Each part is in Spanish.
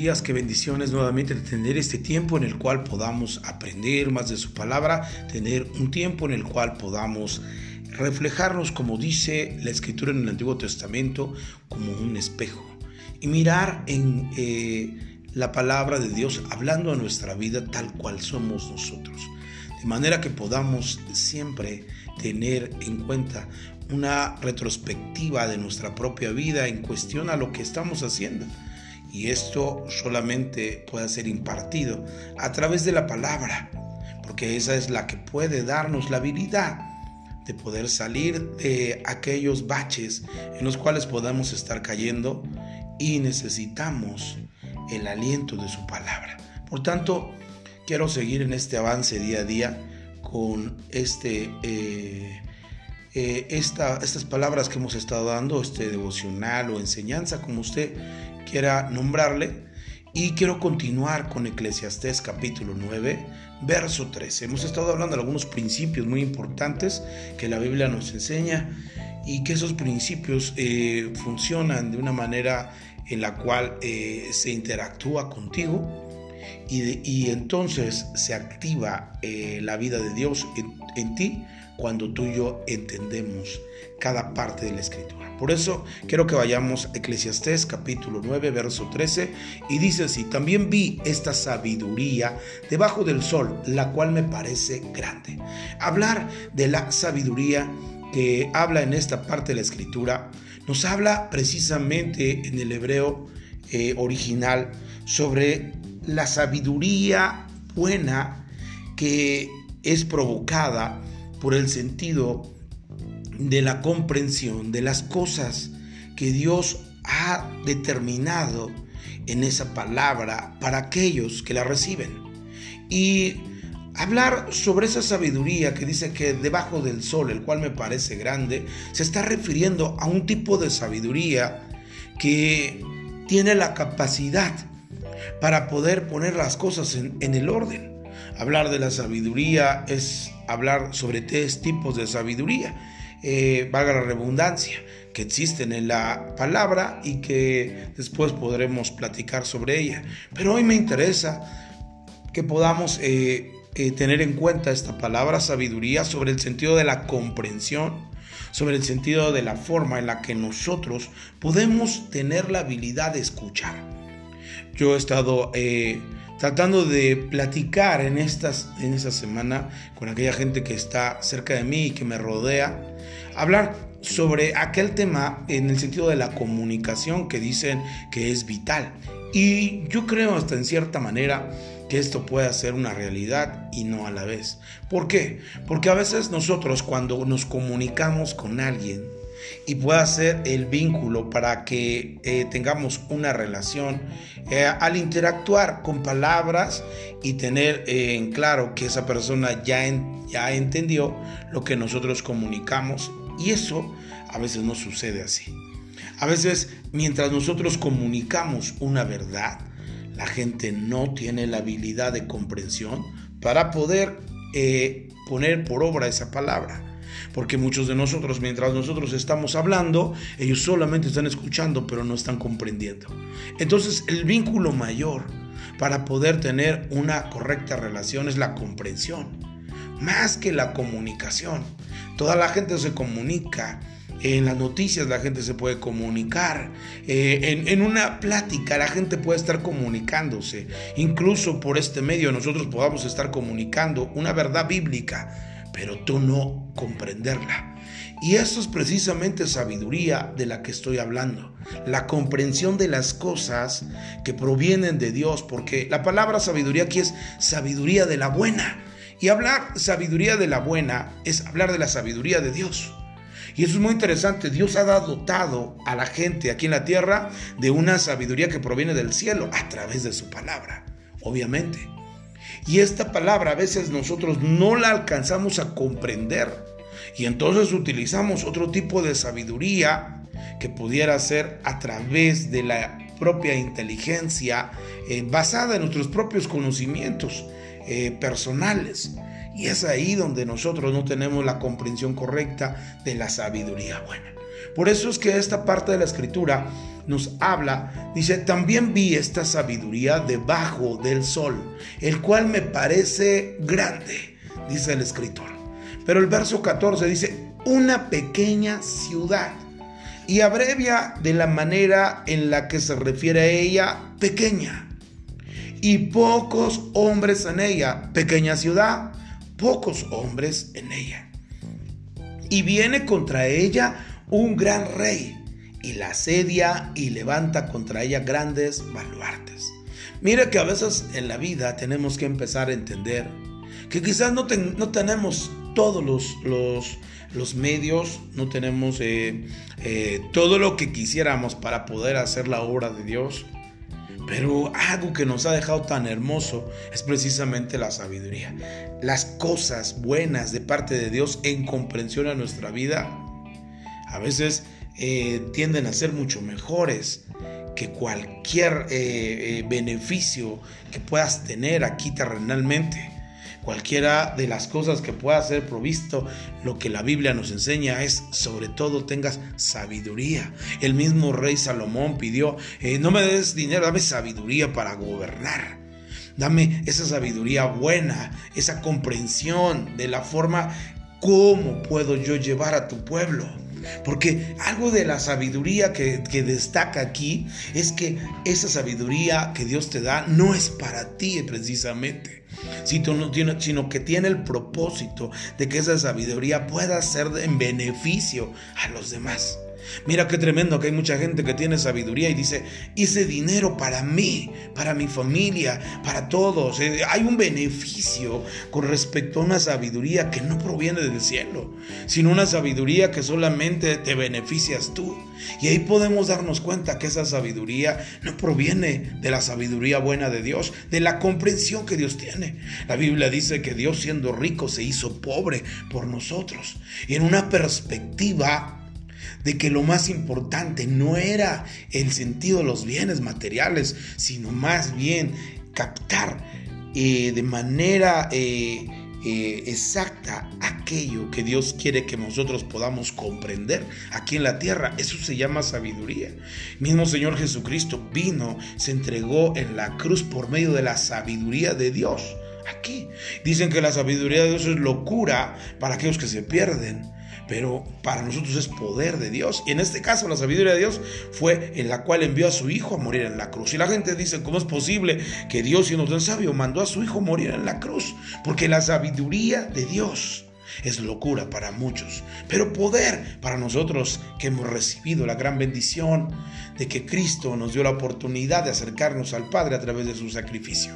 días, qué bendiciones nuevamente tener este tiempo en el cual podamos aprender más de su palabra, tener un tiempo en el cual podamos reflejarnos, como dice la escritura en el Antiguo Testamento, como un espejo y mirar en eh, la palabra de Dios hablando a nuestra vida tal cual somos nosotros. De manera que podamos siempre tener en cuenta una retrospectiva de nuestra propia vida en cuestión a lo que estamos haciendo y esto solamente puede ser impartido a través de la palabra, porque esa es la que puede darnos la habilidad de poder salir de aquellos baches en los cuales podamos estar cayendo y necesitamos el aliento de su palabra. Por tanto, quiero seguir en este avance día a día con este, eh, eh, estas palabras que hemos estado dando, este devocional o enseñanza, como usted quiera nombrarle. Y quiero continuar con Eclesiastés capítulo 9, verso 13. Hemos estado hablando de algunos principios muy importantes que la Biblia nos enseña y que esos principios eh, funcionan de una manera en la cual eh, se interactúa contigo y, entonces se activa eh, la vida de Dios en, en ti cuando tú y yo entendemos cada parte de la escritura. Por eso quiero que vayamos a Eclesiastés capítulo 9, verso 13, y dice así, también vi esta sabiduría debajo del sol, la cual me parece grande. Hablar de la sabiduría que habla en esta parte de la escritura, nos habla precisamente en el hebreo eh, original sobre la sabiduría buena que es provocada por el sentido de la comprensión de las cosas que Dios ha determinado en esa palabra para aquellos que la reciben. Y hablar sobre esa sabiduría que dice que debajo del sol, el cual me parece grande, se está refiriendo a un tipo de sabiduría que tiene la capacidad para poder poner las cosas en, el orden. Hablar de la sabiduría es hablar sobre tres tipos de sabiduría, eh, valga la redundancia, que existen en la palabra y que después podremos platicar sobre ella. Pero hoy me interesa que podamos eh, eh, tener en cuenta esta palabra sabiduría sobre el sentido de la comprensión, sobre el sentido de la forma en la que nosotros podemos tener la habilidad de escuchar. Yo he estado tratando de platicar en, estas, en esta semana con aquella gente que está cerca de mí y que me rodea, hablar sobre aquel tema en el sentido de la comunicación que dicen que es vital. Y yo creo hasta en cierta manera que esto puede ser una realidad y no a la vez. ¿Por qué? Porque a veces nosotros cuando nos comunicamos con alguien, y pueda ser el vínculo para que eh, tengamos una relación eh, al interactuar con palabras y tener eh, en claro que esa persona ya, ya entendió lo que nosotros comunicamos y eso a veces no sucede así. A veces mientras nosotros comunicamos una verdad, la gente no tiene la habilidad de comprensión para poder poner por obra esa palabra. Porque muchos de nosotros, mientras nosotros estamos hablando, ellos solamente están escuchando, pero no están comprendiendo. Entonces, el vínculo mayor para poder tener una correcta relación es la comprensión, más que la comunicación. Toda la gente se comunica. En las noticias la gente se puede comunicar. Eh, en, en, una plática la gente puede estar comunicándose. Incluso por este medio nosotros podamos estar comunicando una verdad bíblica pero tú no comprenderla. Y eso es precisamente sabiduría de la que estoy hablando. La comprensión de las cosas que provienen de Dios, porque la palabra sabiduría aquí es sabiduría de la buena. Y hablar sabiduría de la buena es hablar de la sabiduría de Dios. Y eso es muy interesante. Dios ha dotado a la gente aquí en la tierra de una sabiduría que proviene del cielo a través de su palabra, obviamente. Y esta palabra a veces nosotros no la alcanzamos a comprender. Y entonces utilizamos otro tipo de sabiduría que pudiera ser a través de la propia inteligencia eh, basada en nuestros propios conocimientos eh, personales. Y es ahí donde nosotros no tenemos la comprensión correcta de la sabiduría buena. Por eso es que esta parte de la escritura nos habla, dice, también vi esta sabiduría debajo del sol, el cual me parece grande, dice el escritor. Pero el verso 14 dice, una pequeña ciudad. Y abrevia de la manera en la que se refiere a ella, pequeña. Y pocos hombres en ella, pequeña ciudad, pocos hombres en ella. Y viene contra ella un gran rey y la asedia y levanta contra ella grandes baluartes. Mira que a veces en la vida tenemos que empezar a entender que quizás no, no tenemos todos los, los, los, medios, no tenemos eh, eh, todo lo que quisiéramos para poder hacer la obra de Dios. Pero algo que nos ha dejado tan hermoso es precisamente la sabiduría. Las cosas buenas de parte de Dios en comprensión a nuestra vida a veces eh, tienden a ser mucho mejores que cualquier eh, eh, beneficio que puedas tener aquí terrenalmente. Cualquiera de las cosas que pueda ser provisto, lo que la Biblia nos enseña es sobre todo tengas sabiduría. El mismo rey Salomón pidió, no me des dinero, dame sabiduría para gobernar. Dame esa sabiduría buena, esa comprensión de la forma como puedo yo llevar a tu pueblo. Porque algo de la sabiduría que, destaca aquí es que esa sabiduría que Dios te da no es para ti precisamente, sino que tiene el propósito de que esa sabiduría pueda ser en beneficio a los demás. Mira qué tremendo que hay mucha gente que tiene sabiduría y dice, hice dinero para mí, para mi familia, para todos. Eh, hay un beneficio con respecto a una sabiduría que no proviene del cielo, sino una sabiduría que solamente te beneficias tú. Y ahí podemos darnos cuenta que esa sabiduría no proviene de la sabiduría buena de Dios, de la comprensión que Dios tiene. La Biblia dice que Dios siendo rico se hizo pobre por nosotros. Y en una perspectiva de que lo más importante no era el sentido de los bienes materiales, sino más bien captar eh, de manera eh, eh, exacta aquello que Dios quiere que nosotros podamos comprender aquí en la tierra. Eso se llama sabiduría. Mismo Señor Jesucristo vino, se entregó en la cruz por medio de la sabiduría de Dios. Aquí dicen que la sabiduría de Dios es locura para aquellos que se pierden pero para nosotros es poder de Dios. Y en este caso la sabiduría de Dios fue en la cual envió a su hijo a morir en la cruz. Y la gente dice, ¿cómo es posible que Dios, siendo tan sabio, mandó a su hijo a morir en la cruz? Porque la sabiduría de Dios es locura para muchos, pero poder para nosotros que hemos recibido la gran bendición de que Cristo nos dio la oportunidad de acercarnos al Padre a través de su sacrificio.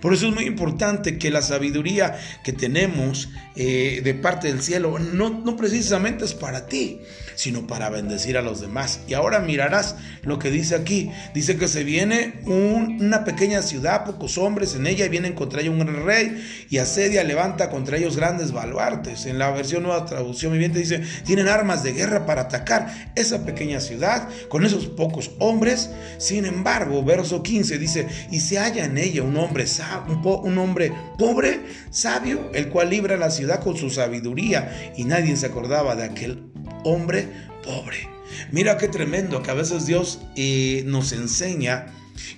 Por eso es muy importante que la sabiduría que tenemos eh, de parte del cielo no, no precisamente es para ti, sino para bendecir a los demás. Y ahora mirarás lo que dice aquí. Dice que se viene una pequeña ciudad, pocos hombres en ella, y vienen contra ella un rey, y asedia, levanta contra ellos grandes baluartes. En la versión nueva traducción viviente dice, tienen armas de guerra para atacar esa pequeña ciudad con esos pocos hombres. Sin embargo, verso 15 dice, y se halla en ella un hombre un, un hombre pobre, sabio, el cual libra la ciudad con su sabiduría, y nadie se acordaba de aquel hombre pobre. Mira qué tremendo que a veces Dios eh, nos enseña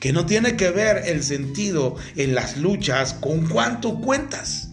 que no tiene que ver el sentido en las luchas con cuánto cuentas.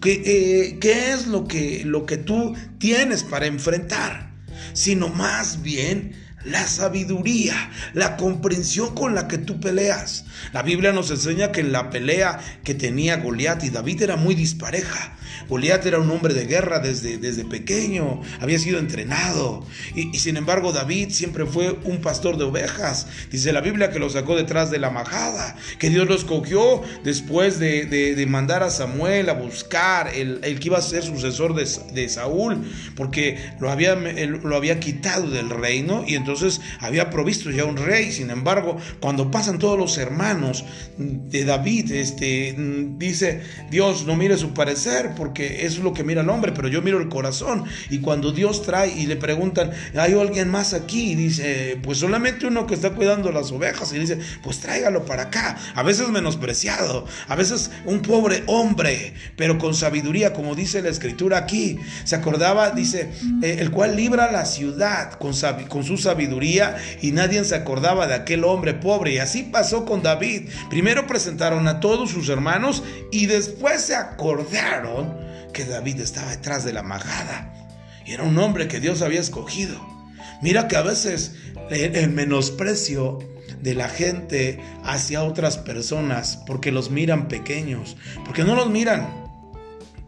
Que, eh, ¿Qué es lo que, lo que tú tienes para enfrentar? Sino más bien la sabiduría, la comprensión con la que tú peleas. La Biblia nos enseña que en la pelea que tenía Goliat y David era muy dispareja. Goliat era un hombre de guerra desde, desde pequeño, había sido entrenado. Y, sin embargo David siempre fue un pastor de ovejas. Dice la Biblia que lo sacó detrás de la majada, que Dios lo escogió después de, mandar a Samuel a buscar el, que iba a ser sucesor de, de Saúl, porque lo había, lo había quitado del reino y entonces entonces había provisto ya un rey. Sin embargo, cuando pasan todos los hermanos de David, este, dice Dios, no mire su parecer, porque es lo que mira el hombre, pero yo miro el corazón. Y cuando Dios trae y le preguntan, ¿hay alguien más aquí? Y dice, pues solamente uno que está cuidando las ovejas. Y dice, pues tráigalo para acá. A veces menospreciado, a veces un pobre hombre, pero con sabiduría, como dice la escritura aquí. Se acordaba, dice, eh, el cual libra la ciudad con, con su sabiduría y nadie se acordaba de aquel hombre pobre. Y así pasó con David. Primero presentaron a todos sus hermanos y después se acordaron que David estaba detrás de la majada. Y era un hombre que Dios había escogido. Mira que a veces el menosprecio de la gente hacia otras personas porque los miran pequeños, porque no los miran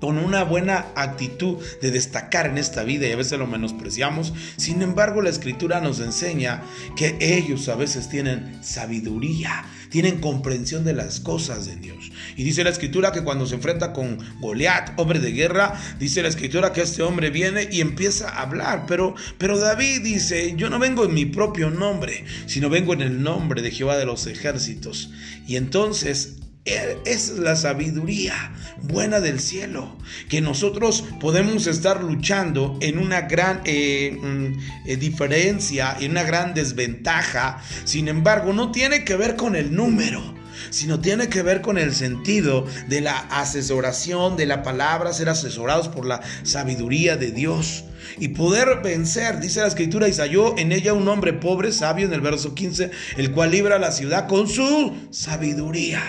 con una buena actitud de destacar en esta vida y a veces lo menospreciamos. Sin embargo, la escritura nos enseña que ellos a veces tienen sabiduría, tienen comprensión de las cosas de Dios. Y dice la escritura que cuando se enfrenta con Goliat, hombre de guerra, dice la escritura que este hombre viene y empieza a hablar. Pero, pero David dice, yo no vengo en mi propio nombre, sino vengo en el nombre de Jehová de los ejércitos. Y entonces es la sabiduría buena del cielo, que nosotros podemos estar luchando en una gran eh, mm, eh, diferencia, en una gran desventaja. Sin embargo, no tiene que ver con el número sino tiene que ver con el sentido de la asesoración de la palabra, ser asesorados por la sabiduría de Dios y poder vencer, dice la escritura, Isaías, en ella un hombre pobre, sabio en el verso 15, el cual libra la ciudad con su sabiduría.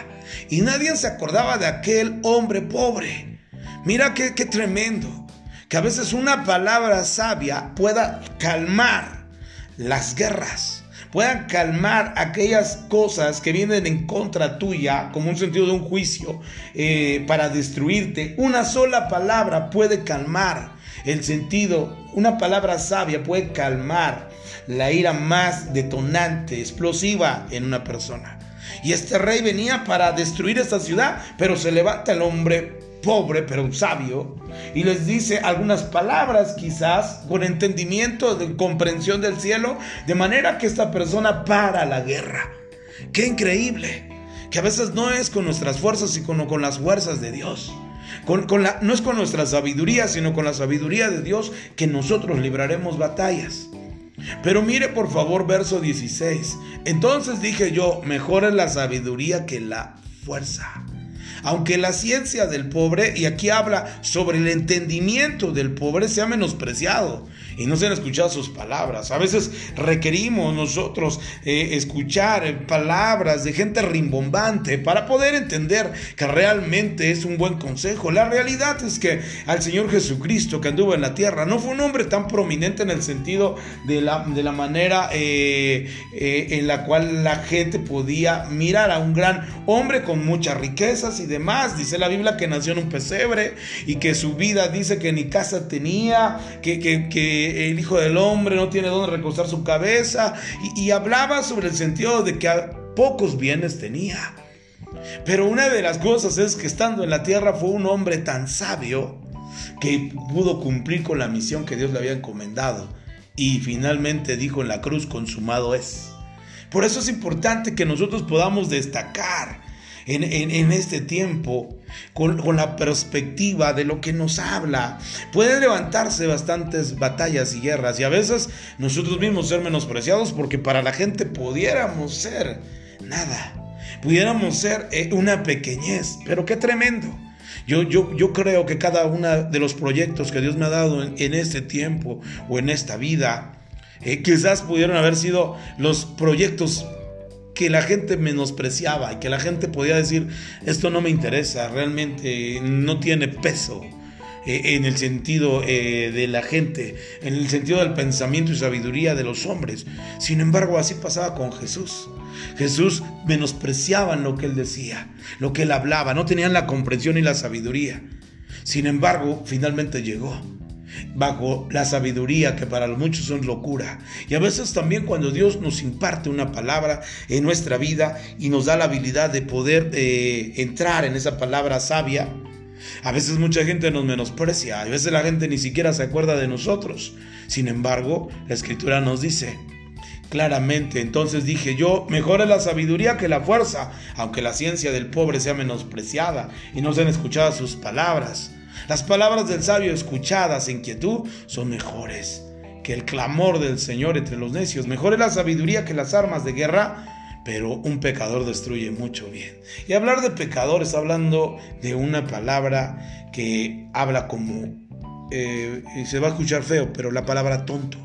Y nadie se acordaba de aquel hombre pobre. Mira qué, qué tremendo, que a veces una palabra sabia pueda calmar las guerras puedan calmar aquellas cosas que vienen en contra tuya, como un sentido de un juicio, eh, para destruirte. Una sola palabra puede calmar el sentido, una palabra sabia puede calmar la ira más detonante, explosiva en una persona. Y este rey venía para destruir esta ciudad, pero se levanta el hombre pobre pero sabio, y les dice algunas palabras quizás con entendimiento, de comprensión del cielo, de manera que esta persona para la guerra. Qué increíble, que a veces no es con nuestras fuerzas, sino con las fuerzas de Dios. No es con nuestra sabiduría, sino con la sabiduría de Dios que nosotros libraremos batallas. Pero mire por favor verso 16. Entonces dije yo, mejor es la sabiduría que la fuerza aunque la ciencia del pobre, y aquí habla sobre el entendimiento del pobre, sea menospreciado y no se han escuchado sus palabras. A veces requerimos nosotros eh, escuchar palabras de gente rimbombante para poder entender que realmente es un buen consejo. La realidad es que al Señor Jesucristo que anduvo en la tierra no fue un hombre tan prominente en el sentido de la, de la manera eh, eh, en la cual la gente podía mirar a un gran hombre con muchas riquezas y demás. Dice la Biblia que nació en un pesebre y que su vida dice que ni casa tenía, que, que, el Hijo del Hombre no tiene dónde recostar su cabeza y, hablaba sobre el sentido de que pocos bienes tenía. Pero una de las cosas es que estando en la tierra fue un hombre tan sabio que pudo cumplir con la misión que Dios le había encomendado y finalmente dijo en la cruz, consumado es. Por eso es importante que nosotros podamos destacar en, este tiempo con, con, la perspectiva de lo que nos habla. Pueden levantarse bastantes batallas y guerras y a veces nosotros mismos ser menospreciados porque para la gente pudiéramos ser nada, pudiéramos ser eh, una pequeñez, pero qué tremendo. Yo, yo, yo, creo que cada uno de los proyectos que Dios me ha dado en, este tiempo o en esta vida, eh, quizás pudieron haber sido los proyectos que la gente menospreciaba y que la gente podía decir, esto no me interesa, realmente no tiene peso eh, en el sentido eh, de la gente, en el sentido del pensamiento y sabiduría de los hombres. Sin embargo, así pasaba con Jesús. Jesús menospreciaban lo que él decía, lo que él hablaba, no tenían la comprensión y la sabiduría. Sin embargo, finalmente llegó bajo la sabiduría que para muchos son locura. Y a veces también cuando Dios nos imparte una palabra en nuestra vida y nos da la habilidad de poder eh, entrar en esa palabra sabia, a veces mucha gente nos menosprecia, a veces la gente ni siquiera se acuerda de nosotros. Sin embargo, la escritura nos dice claramente. Entonces dije yo, mejor es la sabiduría que la fuerza, aunque la ciencia del pobre sea menospreciada y no sean escuchadas sus palabras. Las palabras del sabio escuchadas en quietud son mejores que el clamor del Señor entre los necios. Mejor es la sabiduría que las armas de guerra, pero un pecador destruye mucho bien. Y hablar de pecadores, hablando de una palabra que habla como, eh, y se va a escuchar feo, pero la palabra tonto.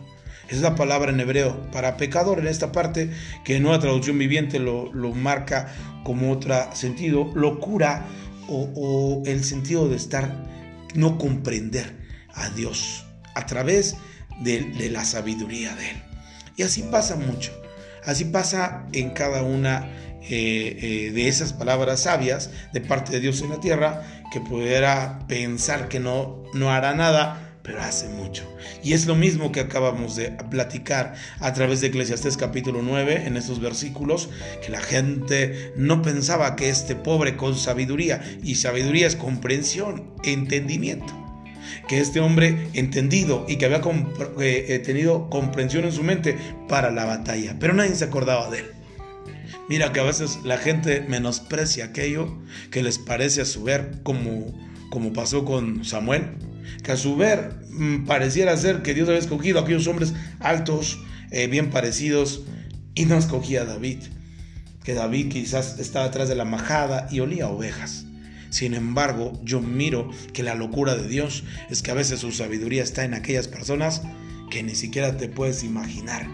Es la palabra en hebreo para pecador en esta parte que en una traducción viviente lo, marca como otro sentido, locura o el sentido de estar, no comprender a Dios a través de, la sabiduría de Él. Y así pasa mucho. Así pasa en cada una eh, eh, de esas palabras sabias de parte de Dios en la tierra, que pudiera pensar que no, no hará nada, pero hace mucho. Y es lo mismo que acabamos de platicar a través de Eclesiastés capítulo 9, en estos versículos, que la gente no pensaba que este pobre con sabiduría, y sabiduría es comprensión, entendimiento que este hombre entendido y que había eh, eh, tenido comprensión en su mente para la batalla, pero nadie se acordaba de él. Mira que a veces la gente menosprecia aquello que les parece a su ver, como, como pasó con Samuel, que a su ver mm, pareciera ser que Dios había escogido a aquellos hombres altos, eh, bien parecidos, y no escogía a David, que David quizás estaba atrás de la majada y olía ovejas. Sin embargo, yo miro que la locura de Dios es que a veces su sabiduría está en aquellas personas que ni siquiera te puedes imaginar.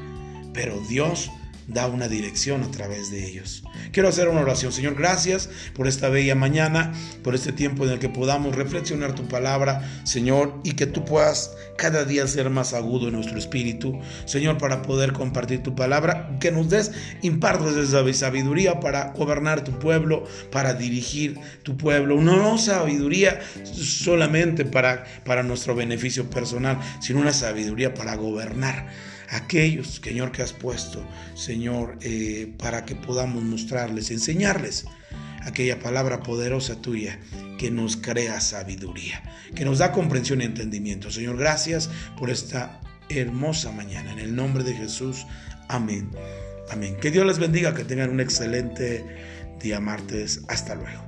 Pero Dios da una dirección a través de ellos. Quiero hacer una oración. Señor, gracias por esta bella mañana, por este tiempo en el que podamos reflexionar tu palabra, Señor, y que tú puedas cada día ser más agudo en nuestro espíritu, Señor, para poder compartir tu palabra, que nos des impartes esa sabiduría para gobernar tu pueblo, para dirigir tu pueblo. No, no sabiduría solamente para, para nuestro beneficio personal, sino una sabiduría para gobernar aquellos, Señor, que has puesto, Señor, eh, para que podamos mostrarles, enseñarles aquella palabra poderosa tuya que nos crea sabiduría, que nos da comprensión y entendimiento. Señor, gracias por esta hermosa mañana. En el nombre de Jesús, amén. Amén. Que Dios les bendiga, que tengan un excelente día martes. Hasta luego.